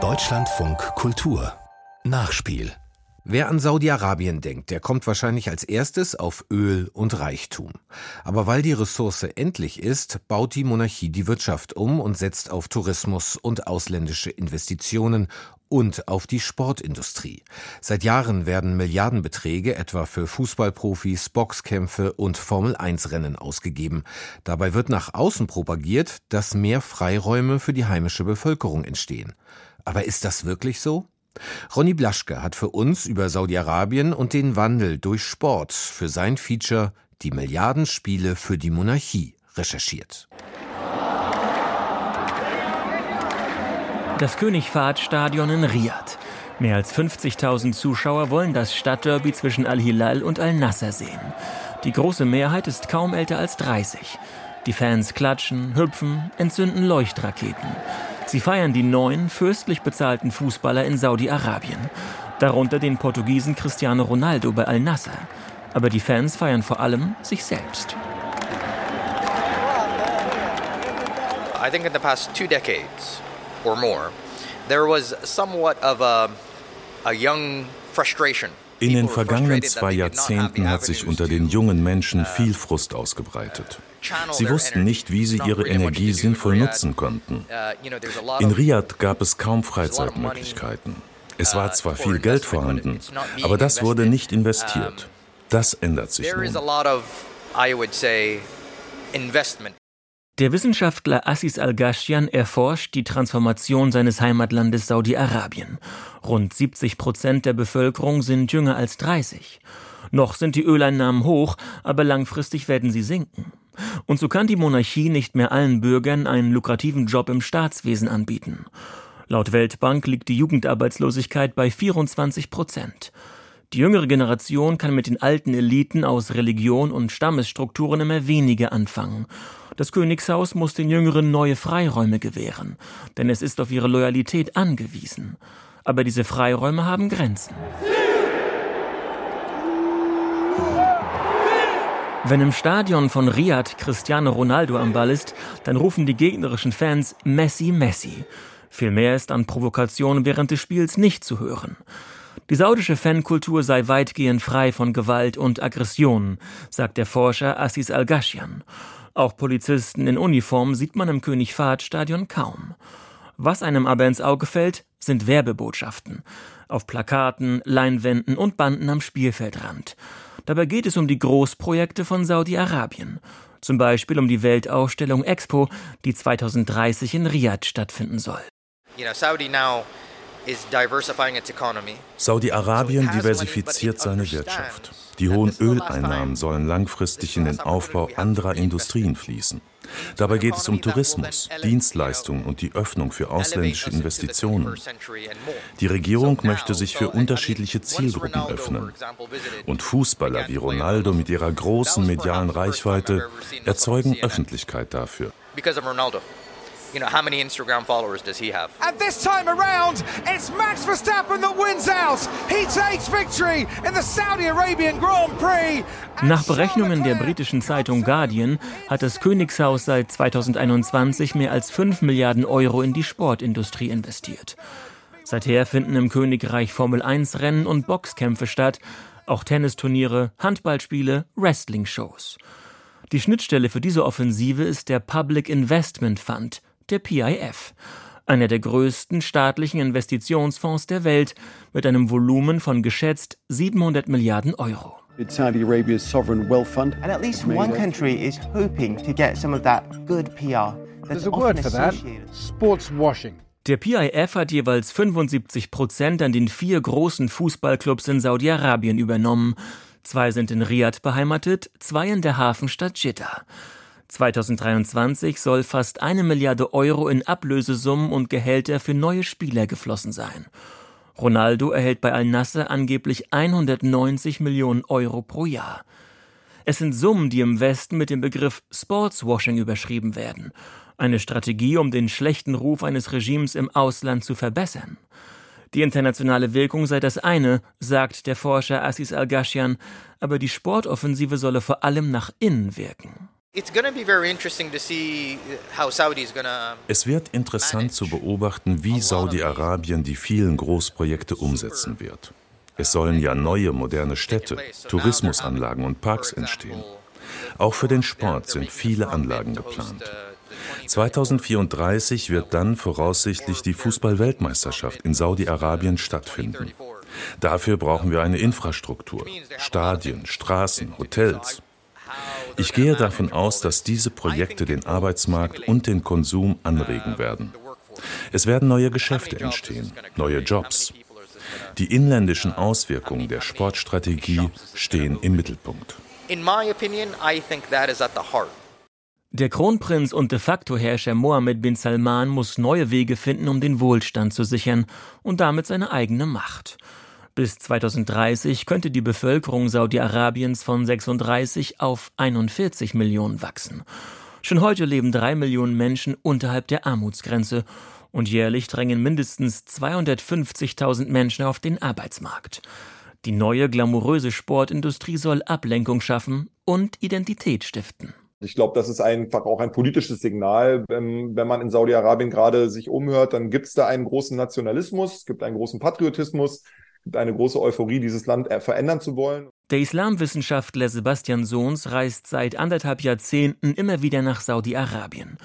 Deutschlandfunk Kultur Nachspiel Wer an Saudi-Arabien denkt, der kommt wahrscheinlich als erstes auf Öl und Reichtum. Aber weil die Ressource endlich ist, baut die Monarchie die Wirtschaft um und setzt auf Tourismus und ausländische Investitionen und auf die Sportindustrie. Seit Jahren werden Milliardenbeträge etwa für Fußballprofis, Boxkämpfe und Formel-1-Rennen ausgegeben. Dabei wird nach außen propagiert, dass mehr Freiräume für die heimische Bevölkerung entstehen. Aber ist das wirklich so? Ronny Blaschke hat für uns über Saudi-Arabien und den Wandel durch Sport für sein Feature Die Milliardenspiele für die Monarchie recherchiert. Das König Fahd Stadion in Riyadh. Mehr als 50.000 Zuschauer wollen das Stadtderby zwischen Al-Hilal und Al-Nasser sehen. Die große Mehrheit ist kaum älter als 30. Die Fans klatschen, hüpfen, entzünden Leuchtraketen. Sie feiern die neuen, fürstlich bezahlten Fußballer in Saudi-Arabien. Darunter den Portugiesen Cristiano Ronaldo bei Al-Nasser. Aber die Fans feiern vor allem sich selbst. I think in the past two decades or more, there was somewhat of a, a young frustration in den vergangenen zwei Jahrzehnten hat sich unter den jungen Menschen viel Frust ausgebreitet. Sie wussten nicht, wie sie ihre Energie sinnvoll nutzen konnten. In Riyadh gab es kaum Freizeitmöglichkeiten. Es war zwar viel Geld vorhanden, aber das wurde nicht investiert. Das ändert sich nun. Der Wissenschaftler Assis Al-Ghashian erforscht die Transformation seines Heimatlandes Saudi-Arabien. Rund 70 Prozent der Bevölkerung sind jünger als 30. Noch sind die Öleinnahmen hoch, aber langfristig werden sie sinken. Und so kann die Monarchie nicht mehr allen Bürgern einen lukrativen Job im Staatswesen anbieten. Laut Weltbank liegt die Jugendarbeitslosigkeit bei 24 Prozent. Die jüngere Generation kann mit den alten Eliten aus Religion und Stammesstrukturen immer weniger anfangen das Königshaus muss den Jüngeren neue Freiräume gewähren, denn es ist auf ihre Loyalität angewiesen. Aber diese Freiräume haben Grenzen. Wenn im Stadion von Riyadh Cristiano Ronaldo am Ball ist, dann rufen die gegnerischen Fans Messi, Messi. Viel mehr ist an Provokation während des Spiels nicht zu hören. Die saudische Fankultur sei weitgehend frei von Gewalt und Aggression, sagt der Forscher Assis Al-Ghashian. Auch Polizisten in Uniform sieht man im König Fahd Stadion kaum. Was einem aber ins Auge fällt, sind Werbebotschaften. Auf Plakaten, Leinwänden und Banden am Spielfeldrand. Dabei geht es um die Großprojekte von Saudi-Arabien. Zum Beispiel um die Weltausstellung Expo, die 2030 in Riyadh stattfinden soll. You know, Saudi now Saudi-Arabien diversifiziert seine Wirtschaft. Die hohen Öleinnahmen sollen langfristig in den Aufbau anderer Industrien fließen. Dabei geht es um Tourismus, Dienstleistungen und die Öffnung für ausländische Investitionen. Die Regierung möchte sich für unterschiedliche Zielgruppen öffnen. Und Fußballer wie Ronaldo mit ihrer großen medialen Reichweite erzeugen Öffentlichkeit dafür. You know, how many Instagram followers does he have? And this time around, it's Max Verstappen that wins out. He takes victory in the Saudi Arabian Grand Prix. Nach Berechnungen der britischen Zeitung Guardian hat das Königshaus seit 2021 mehr als 5 Milliarden Euro in die Sportindustrie investiert. Seither finden im Königreich Formel 1 Rennen und Boxkämpfe statt, auch Tennisturniere, Handballspiele, Wrestling-Shows. Die Schnittstelle für diese Offensive ist der Public Investment Fund, der PIF, einer der größten staatlichen Investitionsfonds der Welt mit einem Volumen von geschätzt 700 Milliarden Euro. It's Saudi Arabia's sovereign wealth fund. And at least one country is hoping to get some of that good PR. There's a word for that. Sports washing. Der PIF hat jeweils 75 Prozent an den vier großen Fußballclubs in Saudi-Arabien übernommen. Zwei sind in Riyadh beheimatet, zwei in der Hafenstadt Jeddah. 2023 soll fast eine Milliarde Euro in Ablösesummen und Gehälter für neue Spieler geflossen sein. Ronaldo erhält bei Al-Nasser angeblich 190 Millionen Euro pro Jahr. Es sind Summen, die im Westen mit dem Begriff Sportswashing überschrieben werden. Eine Strategie, um den schlechten Ruf eines Regimes im Ausland zu verbessern. Die internationale Wirkung sei das eine, sagt der Forscher Assis Al-Ghashian, aber die Sportoffensive solle vor allem nach innen wirken. Es wird interessant zu beobachten, wie Saudi-Arabien die vielen Großprojekte umsetzen wird. Es sollen ja neue moderne Städte, Tourismusanlagen und Parks entstehen. Auch für den Sport sind viele Anlagen geplant. 2034 wird dann voraussichtlich die Fußball-Weltmeisterschaft in Saudi-Arabien stattfinden. Dafür brauchen wir eine Infrastruktur, Stadien, Straßen, Hotels. Ich gehe davon aus, dass diese Projekte den Arbeitsmarkt und den Konsum anregen werden. Es werden neue Geschäfte entstehen, neue Jobs. Die inländischen Auswirkungen der Sportstrategie stehen im Mittelpunkt. In my opinion, I think that is at the heart der Kronprinz und de facto Herrscher Mohammed bin Salman muss neue Wege finden, um den Wohlstand zu sichern und damit seine eigene Macht. Bis 2030 könnte die Bevölkerung Saudi-Arabiens von 36 auf 41 Millionen wachsen. Schon heute leben drei Millionen Menschen unterhalb der Armutsgrenze und jährlich drängen mindestens 250.000 Menschen auf den Arbeitsmarkt. Die neue glamouröse Sportindustrie soll Ablenkung schaffen und Identität stiften. Ich glaube, das ist einfach auch ein politisches Signal. Wenn, wenn man in Saudi-Arabien gerade sich umhört, dann gibt es da einen großen Nationalismus, es gibt einen großen Patriotismus, eine große Euphorie, dieses Land äh, verändern zu wollen. Der Islamwissenschaftler Sebastian Sohns reist seit anderthalb Jahrzehnten immer wieder nach Saudi-Arabien.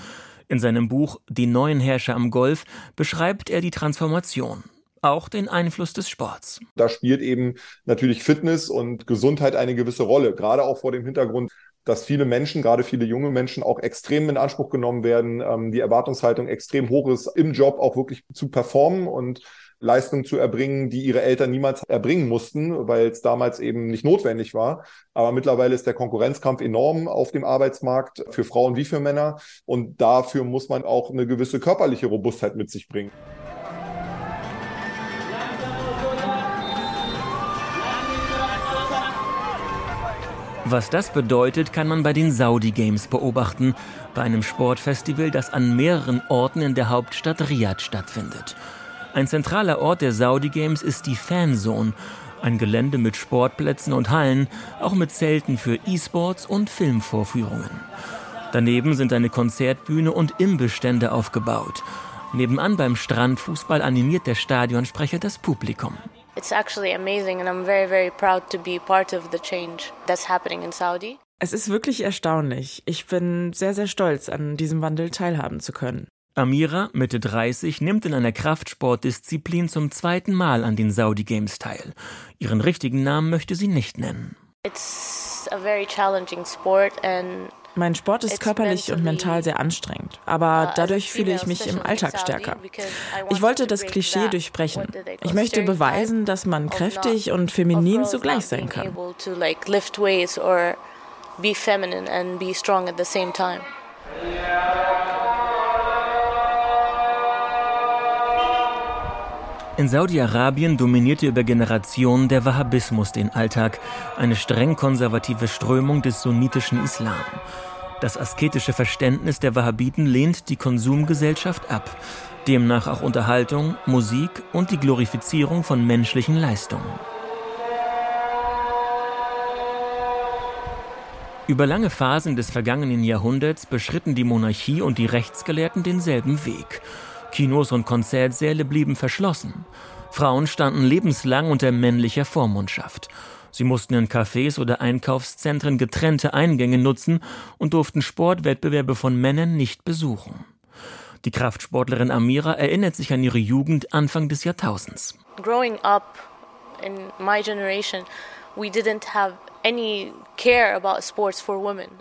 In seinem Buch Die neuen Herrscher am Golf beschreibt er die Transformation auch den Einfluss des Sports. Da spielt eben natürlich Fitness und Gesundheit eine gewisse Rolle, gerade auch vor dem Hintergrund dass viele Menschen, gerade viele junge Menschen, auch extrem in Anspruch genommen werden, ähm, die Erwartungshaltung extrem hoch ist, im Job auch wirklich zu performen und Leistungen zu erbringen, die ihre Eltern niemals erbringen mussten, weil es damals eben nicht notwendig war. Aber mittlerweile ist der Konkurrenzkampf enorm auf dem Arbeitsmarkt für Frauen wie für Männer. Und dafür muss man auch eine gewisse körperliche Robustheit mit sich bringen. Was das bedeutet, kann man bei den Saudi Games beobachten, bei einem Sportfestival, das an mehreren Orten in der Hauptstadt Riyadh stattfindet. Ein zentraler Ort der Saudi Games ist die Fanzone, ein Gelände mit Sportplätzen und Hallen, auch mit Zelten für E-Sports und Filmvorführungen. Daneben sind eine Konzertbühne und Imbestände aufgebaut. Nebenan beim Strandfußball animiert der Stadionsprecher das Publikum. It's actually amazing and I'm very, very proud to be part of the change that's happening in Saudi. Es ist wirklich erstaunlich. Ich bin sehr, sehr stolz, an diesem Wandel teilhaben zu können. Amira, Mitte 30, nimmt in einer Kraftsportdisziplin zum zweiten Mal an den Saudi Games teil. Ihren richtigen Namen möchte sie nicht nennen. It's a very challenging sport and mein Sport ist körperlich und mental sehr anstrengend, aber uh, dadurch fühle ich mich im Alltag stärker. Ich wollte das Klischee durchbrechen. Ich möchte beweisen, dass man kräftig und feminin zugleich sein kann. In Saudi-Arabien dominierte über Generationen der Wahhabismus den Alltag, eine streng konservative Strömung des sunnitischen Islam. Das asketische Verständnis der Wahhabiten lehnt die Konsumgesellschaft ab, demnach auch Unterhaltung, Musik und die Glorifizierung von menschlichen Leistungen. Über lange Phasen des vergangenen Jahrhunderts beschritten die Monarchie und die Rechtsgelehrten denselben Weg. Kinos und Konzertsäle blieben verschlossen. Frauen standen lebenslang unter männlicher Vormundschaft. Sie mussten in Cafés oder Einkaufszentren getrennte Eingänge nutzen und durften Sportwettbewerbe von Männern nicht besuchen. Die Kraftsportlerin Amira erinnert sich an ihre Jugend Anfang des Jahrtausends. Growing up in my generation, we didn't have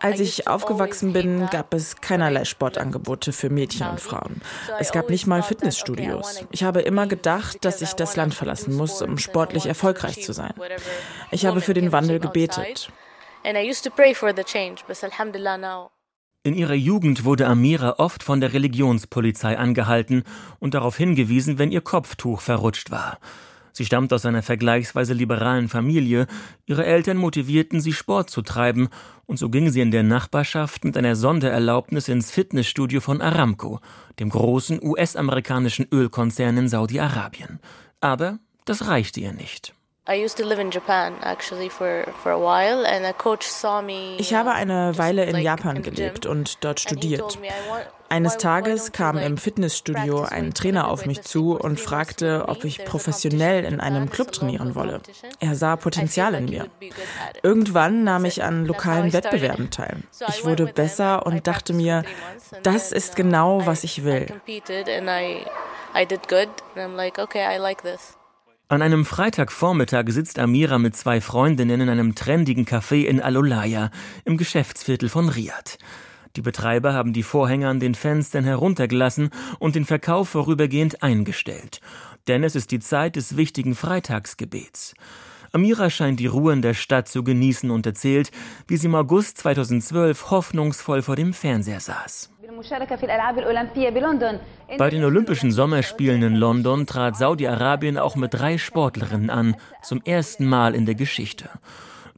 als ich aufgewachsen bin, gab es keinerlei Sportangebote für Mädchen und Frauen. Es gab nicht mal Fitnessstudios. Ich habe immer gedacht, dass ich das Land verlassen muss, um sportlich erfolgreich zu sein. Ich habe für den Wandel gebetet. In ihrer Jugend wurde Amira oft von der Religionspolizei angehalten und darauf hingewiesen, wenn ihr Kopftuch verrutscht war. Sie stammt aus einer vergleichsweise liberalen Familie. Ihre Eltern motivierten sie, Sport zu treiben, und so ging sie in der Nachbarschaft mit einer Sondererlaubnis ins Fitnessstudio von Aramco, dem großen US-amerikanischen Ölkonzern in Saudi-Arabien. Aber das reichte ihr nicht. Ich habe eine Weile in Japan gelebt und dort studiert. Eines Tages kam im Fitnessstudio ein Trainer auf mich zu und fragte, ob ich professionell in einem Club trainieren wolle. Er sah Potenzial in mir. Irgendwann nahm ich an lokalen Wettbewerben teil. Ich wurde besser und dachte mir, das ist genau, was ich will. An einem Freitagvormittag sitzt Amira mit zwei Freundinnen in einem trendigen Café in Alolaya im Geschäftsviertel von Riyadh. Die Betreiber haben die Vorhänge an den Fenstern heruntergelassen und den Verkauf vorübergehend eingestellt. Denn es ist die Zeit des wichtigen Freitagsgebets. Amira scheint die Ruhe in der Stadt zu genießen und erzählt, wie sie im August 2012 hoffnungsvoll vor dem Fernseher saß. Bei den Olympischen Sommerspielen in London trat Saudi-Arabien auch mit drei Sportlerinnen an, zum ersten Mal in der Geschichte.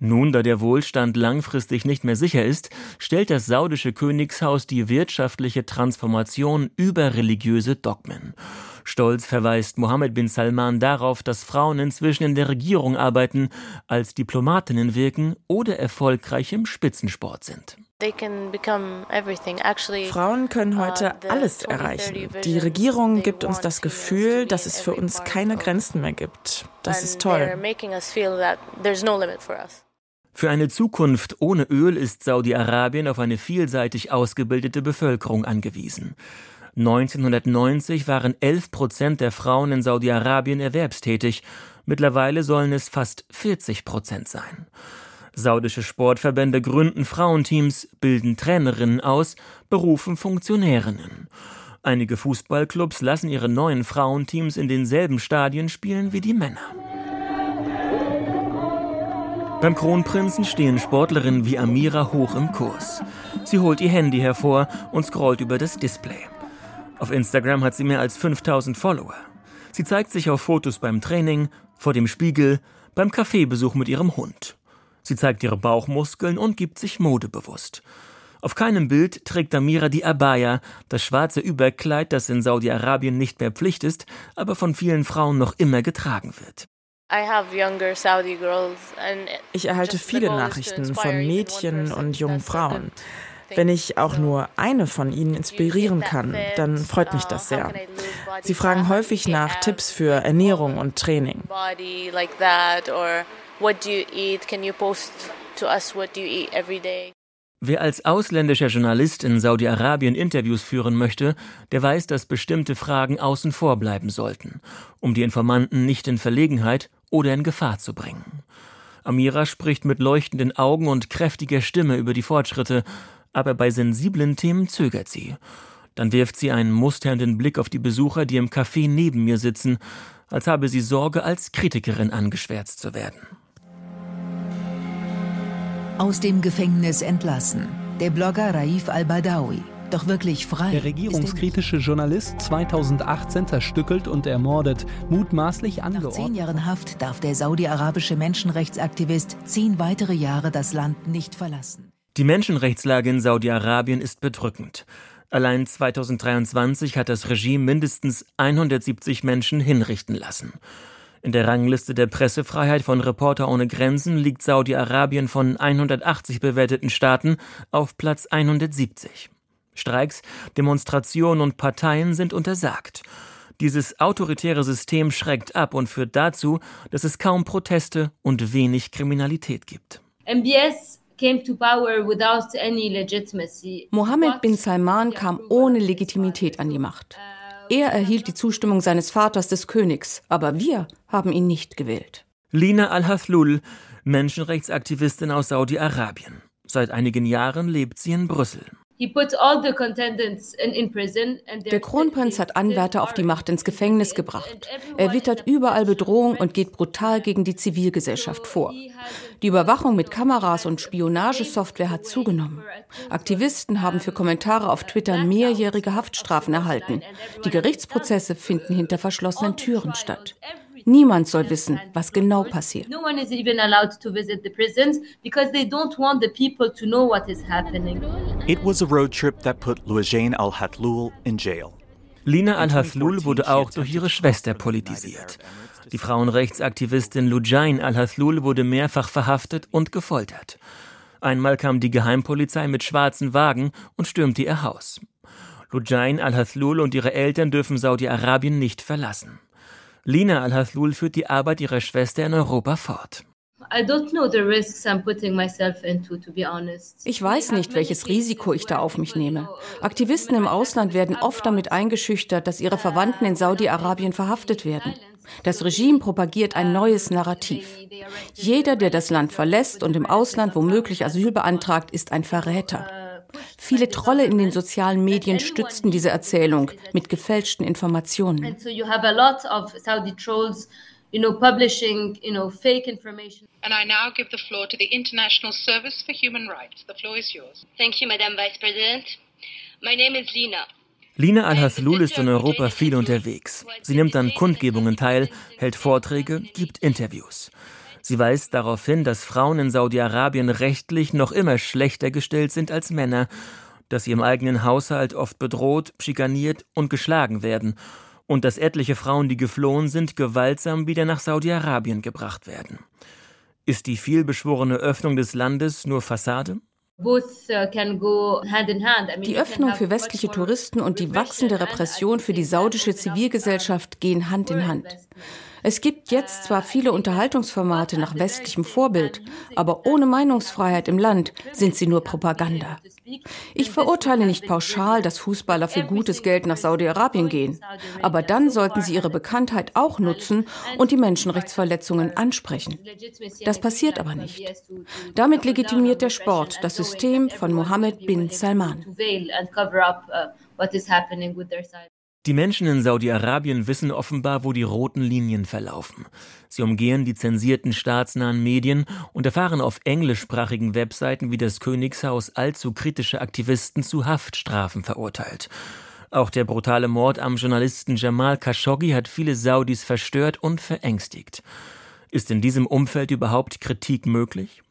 Nun, da der Wohlstand langfristig nicht mehr sicher ist, stellt das saudische Königshaus die wirtschaftliche Transformation über religiöse Dogmen. Stolz verweist Mohammed bin Salman darauf, dass Frauen inzwischen in der Regierung arbeiten, als Diplomatinnen wirken oder erfolgreich im Spitzensport sind. Frauen können uh, heute alles erreichen. Die Regierung gibt uns das Gefühl, dass es für uns keine Grenzen mehr gibt. Das ist toll. Für eine Zukunft ohne Öl ist Saudi-Arabien auf eine vielseitig ausgebildete Bevölkerung angewiesen. 1990 waren 11 Prozent der Frauen in Saudi-Arabien erwerbstätig. Mittlerweile sollen es fast 40 Prozent sein. Saudische Sportverbände gründen Frauenteams, bilden Trainerinnen aus, berufen Funktionärinnen. Einige Fußballclubs lassen ihre neuen Frauenteams in denselben Stadien spielen wie die Männer. Beim Kronprinzen stehen Sportlerinnen wie Amira hoch im Kurs. Sie holt ihr Handy hervor und scrollt über das Display. Auf Instagram hat sie mehr als 5000 Follower. Sie zeigt sich auf Fotos beim Training, vor dem Spiegel, beim Kaffeebesuch mit ihrem Hund. Sie zeigt ihre Bauchmuskeln und gibt sich modebewusst. Auf keinem Bild trägt Amira die Abaya, das schwarze Überkleid, das in Saudi-Arabien nicht mehr Pflicht ist, aber von vielen Frauen noch immer getragen wird. Ich erhalte viele Nachrichten von Mädchen und jungen Frauen. Wenn ich auch nur eine von ihnen inspirieren kann, dann freut mich das sehr. Sie fragen häufig nach Tipps für Ernährung und Training. Wer als ausländischer Journalist in Saudi-Arabien Interviews führen möchte, der weiß, dass bestimmte Fragen außen vor bleiben sollten, um die Informanten nicht in Verlegenheit oder in Gefahr zu bringen. Amira spricht mit leuchtenden Augen und kräftiger Stimme über die Fortschritte, aber bei sensiblen Themen zögert sie. Dann wirft sie einen musternden Blick auf die Besucher, die im Café neben mir sitzen, als habe sie Sorge, als Kritikerin angeschwärzt zu werden. Aus dem Gefängnis entlassen. Der Blogger Raif al-Badawi. Doch wirklich frei. Der regierungskritische Journalist 2018 zerstückelt und ermordet, mutmaßlich angeordnet. Nach zehn Jahren Haft darf der saudi-arabische Menschenrechtsaktivist zehn weitere Jahre das Land nicht verlassen. Die Menschenrechtslage in Saudi-Arabien ist bedrückend. Allein 2023 hat das Regime mindestens 170 Menschen hinrichten lassen. In der Rangliste der Pressefreiheit von Reporter ohne Grenzen liegt Saudi-Arabien von 180 bewerteten Staaten auf Platz 170. Streiks, Demonstrationen und Parteien sind untersagt. Dieses autoritäre System schreckt ab und führt dazu, dass es kaum Proteste und wenig Kriminalität gibt. MBS Mohammed bin Salman kam ohne Legitimität an die Macht. Er erhielt die Zustimmung seines Vaters des Königs, aber wir haben ihn nicht gewählt. Lina al-Hathlul, Menschenrechtsaktivistin aus Saudi-Arabien. Seit einigen Jahren lebt sie in Brüssel. Der Kronprinz hat Anwärter auf die Macht ins Gefängnis gebracht. Er wittert überall Bedrohung und geht brutal gegen die Zivilgesellschaft vor. Die Überwachung mit Kameras und Spionagesoftware hat zugenommen. Aktivisten haben für Kommentare auf Twitter mehrjährige Haftstrafen erhalten. Die Gerichtsprozesse finden hinter verschlossenen Türen statt. Niemand soll wissen, was genau passiert. No one is even allowed to visit the prisons because they don't want the people to know what is happening. It was a road trip that put Loujain al-Hatlul in jail. Lina al-Haslul wurde auch durch ihre Schwester politisiert. Die Frauenrechtsaktivistin Lujain al-Haslul wurde mehrfach verhaftet und gefoltert. Einmal kam die Geheimpolizei mit schwarzen Wagen und stürmte ihr Haus. Lujain al-Haslul und ihre Eltern dürfen Saudi-Arabien nicht verlassen. Lina al-Haslul führt die Arbeit ihrer Schwester in Europa fort. Ich weiß nicht, welches Risiko ich da auf mich nehme. Aktivisten im Ausland werden oft damit eingeschüchtert, dass ihre Verwandten in Saudi-Arabien verhaftet werden. Das Regime propagiert ein neues Narrativ. Jeder, der das Land verlässt und im Ausland womöglich Asyl beantragt, ist ein Verräter. Viele Trolle in den sozialen Medien stützten diese Erzählung mit gefälschten Informationen you know, publishing, you know, fake information. And I now give the floor to the International Service for Human Rights. The floor is yours. Thank you, Madam Vice President. My name is Lina. Lina Al-Haslul ist in Europa viel unterwegs. Sie nimmt an Kundgebungen teil, hält Vorträge, gibt Interviews. Sie weist darauf hin, dass Frauen in Saudi-Arabien rechtlich noch immer schlechter gestellt sind als Männer, dass sie im eigenen Haushalt oft bedroht, schikaniert und geschlagen werden und dass etliche Frauen, die geflohen sind, gewaltsam wieder nach Saudi-Arabien gebracht werden. Ist die vielbeschworene Öffnung des Landes nur Fassade? Uh, die Öffnung für westliche Touristen und die wachsende Repression für die saudische Zivilgesellschaft gehen Hand in Hand. Es gibt jetzt zwar viele Unterhaltungsformate nach westlichem Vorbild, aber ohne Meinungsfreiheit im Land sind sie nur Propaganda. Ich verurteile nicht pauschal, dass Fußballer für gutes Geld nach Saudi-Arabien gehen, aber dann sollten sie ihre Bekanntheit auch nutzen und die Menschenrechtsverletzungen ansprechen. Das passiert aber nicht. Damit legitimiert der Sport das System von Mohammed bin Salman. Die Menschen in Saudi-Arabien wissen offenbar, wo die roten Linien verlaufen. Sie umgehen die zensierten staatsnahen Medien und erfahren auf englischsprachigen Webseiten wie das Königshaus allzu kritische Aktivisten zu Haftstrafen verurteilt. Auch der brutale Mord am Journalisten Jamal Khashoggi hat viele Saudis verstört und verängstigt. Ist in diesem Umfeld überhaupt Kritik möglich?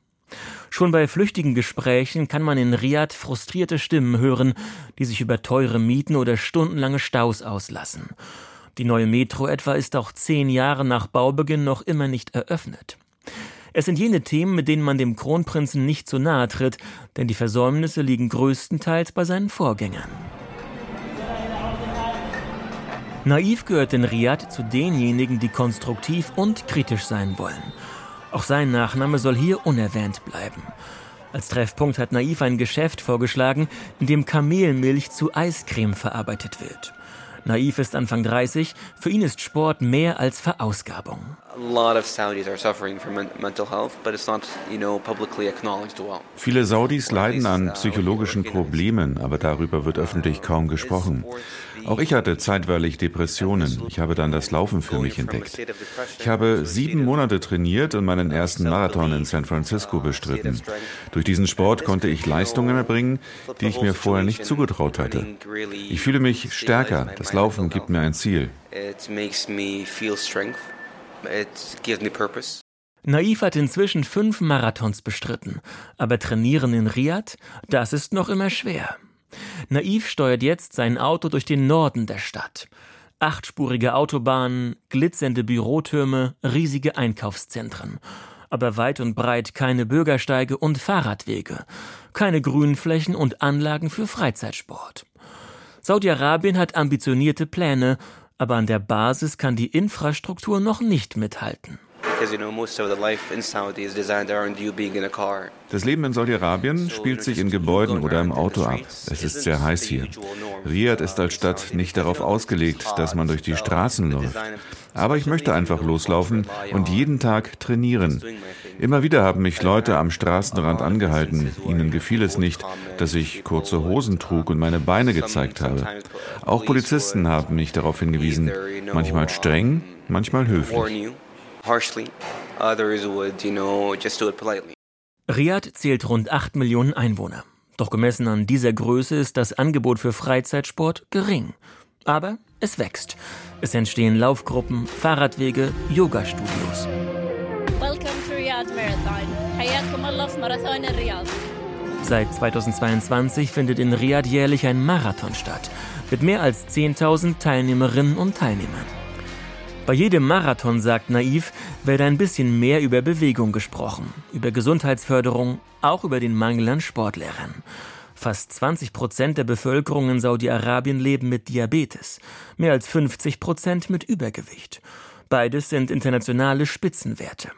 Schon bei flüchtigen Gesprächen kann man in Riad frustrierte Stimmen hören, die sich über teure Mieten oder stundenlange Staus auslassen. Die neue Metro etwa ist auch zehn Jahre nach Baubeginn noch immer nicht eröffnet. Es sind jene Themen, mit denen man dem Kronprinzen nicht so nahe tritt, denn die Versäumnisse liegen größtenteils bei seinen Vorgängern. Naiv gehört in Riad zu denjenigen, die konstruktiv und kritisch sein wollen. Auch sein Nachname soll hier unerwähnt bleiben. Als Treffpunkt hat Naiv ein Geschäft vorgeschlagen, in dem Kamelmilch zu Eiscreme verarbeitet wird. Naiv ist Anfang 30, für ihn ist Sport mehr als Verausgabung. Viele Saudis leiden an psychologischen Problemen, aber darüber wird öffentlich kaum gesprochen. Auch ich hatte zeitweilig Depressionen. Ich habe dann das Laufen für mich entdeckt. Ich habe sieben Monate trainiert und meinen ersten Marathon in San Francisco bestritten. Durch diesen Sport konnte ich Leistungen erbringen, die ich mir vorher nicht zugetraut hatte. Ich fühle mich stärker. Das Laufen gibt mir ein Ziel. Naiv hat inzwischen fünf Marathons bestritten, aber trainieren in Riad, das ist noch immer schwer. Naiv steuert jetzt sein Auto durch den Norden der Stadt. Achtspurige Autobahnen, glitzernde Bürotürme, riesige Einkaufszentren. Aber weit und breit keine Bürgersteige und Fahrradwege, keine Grünflächen und Anlagen für Freizeitsport. Saudi-Arabien hat ambitionierte Pläne, aber an der Basis kann die Infrastruktur noch nicht mithalten. Das Leben in Saudi-Arabien spielt sich in Gebäuden oder im Auto ab. Es ist sehr heiß hier. Riyadh ist als Stadt nicht darauf ausgelegt, dass man durch die Straßen läuft. Aber ich möchte einfach loslaufen und jeden Tag trainieren. Immer wieder haben mich Leute am Straßenrand angehalten. Ihnen gefiel es nicht, dass ich kurze Hosen trug und meine Beine gezeigt habe. Auch Polizisten haben mich darauf hingewiesen. Manchmal streng, manchmal höflich harshly. Others would, you know, just do it politely. Riyadh zählt rund 8 Millionen Einwohner. Doch gemessen an dieser Größe ist das Angebot für Freizeitsport gering. Aber es wächst. Es entstehen Laufgruppen, Fahrradwege, Yoga-Studios. Welcome to Riyadh Marathon. Hayatkum Allah Marathon in Riyadh. Seit 2022 findet in Riyadh jährlich ein Marathon statt, mit mehr als 10.000 Teilnehmerinnen und Teilnehmern. Bei jedem Marathon, sagt Naiv, werde ein bisschen mehr über Bewegung gesprochen, über Gesundheitsförderung, auch über den Mangel an Sportlehrern. Fast 20 Prozent der Bevölkerung in Saudi-Arabien leben mit Diabetes, mehr als 50 Prozent mit Übergewicht. Beides sind internationale Spitzenwerte.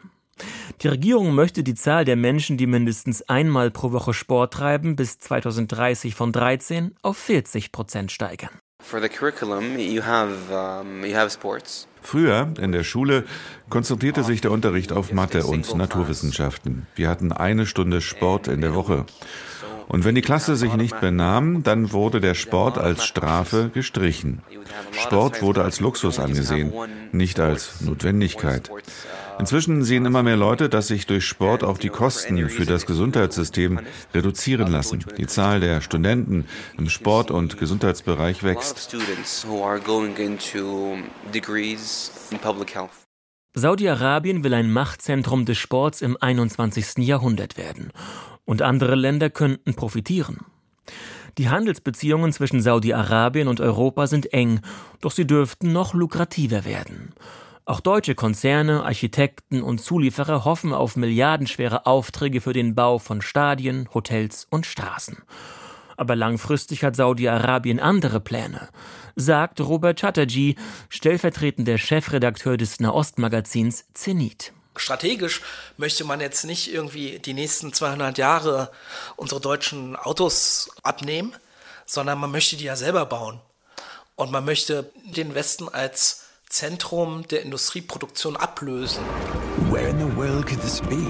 Die Regierung möchte die Zahl der Menschen, die mindestens einmal pro Woche Sport treiben, bis 2030 von 13 auf 40 Prozent steigern. Früher in der Schule konzentrierte sich der Unterricht auf Mathe und Naturwissenschaften. Wir hatten eine Stunde Sport in der Woche. Und wenn die Klasse sich nicht benahm, dann wurde der Sport als Strafe gestrichen. Sport wurde als Luxus angesehen, nicht als Notwendigkeit. Inzwischen sehen immer mehr Leute, dass sich durch Sport auch die Kosten für das Gesundheitssystem reduzieren lassen. Die Zahl der Studenten im Sport- und Gesundheitsbereich wächst. Saudi-Arabien will ein Machtzentrum des Sports im 21. Jahrhundert werden. Und andere Länder könnten profitieren. Die Handelsbeziehungen zwischen Saudi-Arabien und Europa sind eng, doch sie dürften noch lukrativer werden. Auch deutsche Konzerne, Architekten und Zulieferer hoffen auf milliardenschwere Aufträge für den Bau von Stadien, Hotels und Straßen. Aber langfristig hat Saudi-Arabien andere Pläne, sagt Robert Chatterjee, stellvertretender Chefredakteur des Nahostmagazins Zenit. Strategisch möchte man jetzt nicht irgendwie die nächsten 200 Jahre unsere deutschen Autos abnehmen, sondern man möchte die ja selber bauen. Und man möchte den Westen als Zentrum der Industrieproduktion ablösen. Where in the world could this be?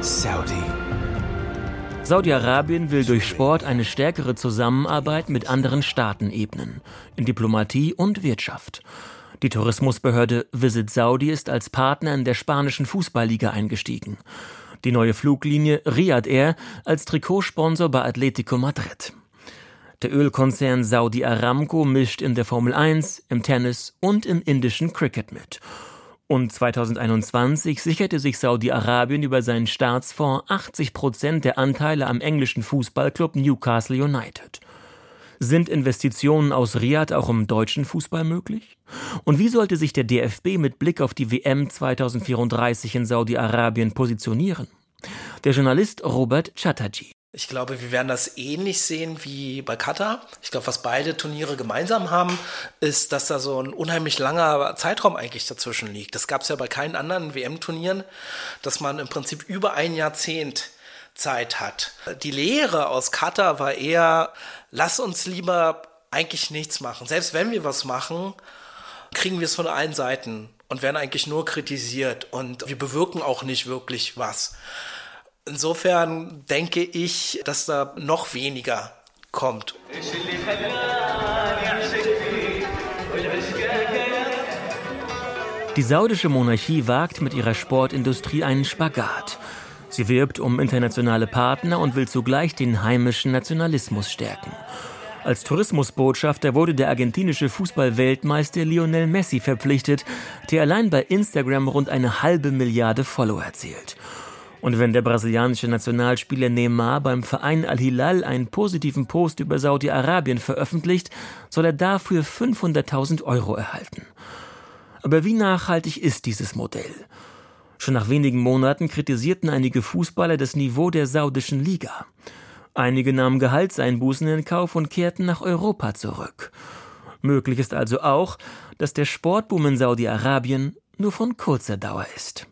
Saudi. Saudi-Arabien will durch Sport eine stärkere Zusammenarbeit mit anderen Staaten ebnen, in Diplomatie und Wirtschaft. Die Tourismusbehörde Visit Saudi ist als Partner in der spanischen Fußballliga eingestiegen. Die neue Fluglinie Riyadh Air als Trikotsponsor bei Atletico Madrid. Der Ölkonzern Saudi Aramco mischt in der Formel 1, im Tennis und im indischen Cricket mit. Und 2021 sicherte sich Saudi-Arabien über seinen Staatsfonds 80 Prozent der Anteile am englischen Fußballclub Newcastle United. Sind Investitionen aus Riyadh auch im deutschen Fußball möglich? Und wie sollte sich der DFB mit Blick auf die WM 2034 in Saudi-Arabien positionieren? Der Journalist Robert Chatterjee. Ich glaube, wir werden das ähnlich sehen wie bei Katar. Ich glaube, was beide Turniere gemeinsam haben, ist, dass da so ein unheimlich langer Zeitraum eigentlich dazwischen liegt. Das gab es ja bei keinen anderen WM-Turnieren, dass man im Prinzip über ein Jahrzehnt Zeit hat. Die Lehre aus Katar war eher, lass uns lieber eigentlich nichts machen. Selbst wenn wir was machen, kriegen wir es von allen Seiten und werden eigentlich nur kritisiert und wir bewirken auch nicht wirklich was. Insofern denke ich, dass da noch weniger kommt. Die saudische Monarchie wagt mit ihrer Sportindustrie einen Spagat. Sie wirbt um internationale Partner und will zugleich den heimischen Nationalismus stärken. Als Tourismusbotschafter wurde der argentinische Fußballweltmeister Lionel Messi verpflichtet, der allein bei Instagram rund eine halbe Milliarde Follower zählt. Und wenn der brasilianische Nationalspieler Neymar beim Verein Al-Hilal einen positiven Post über Saudi-Arabien veröffentlicht, soll er dafür 500.000 Euro erhalten. Aber wie nachhaltig ist dieses Modell? Schon nach wenigen Monaten kritisierten einige Fußballer das Niveau der saudischen Liga. Einige nahmen Gehaltseinbußen in Kauf und kehrten nach Europa zurück. Möglich ist also auch, dass der Sportboom in Saudi-Arabien nur von kurzer Dauer ist.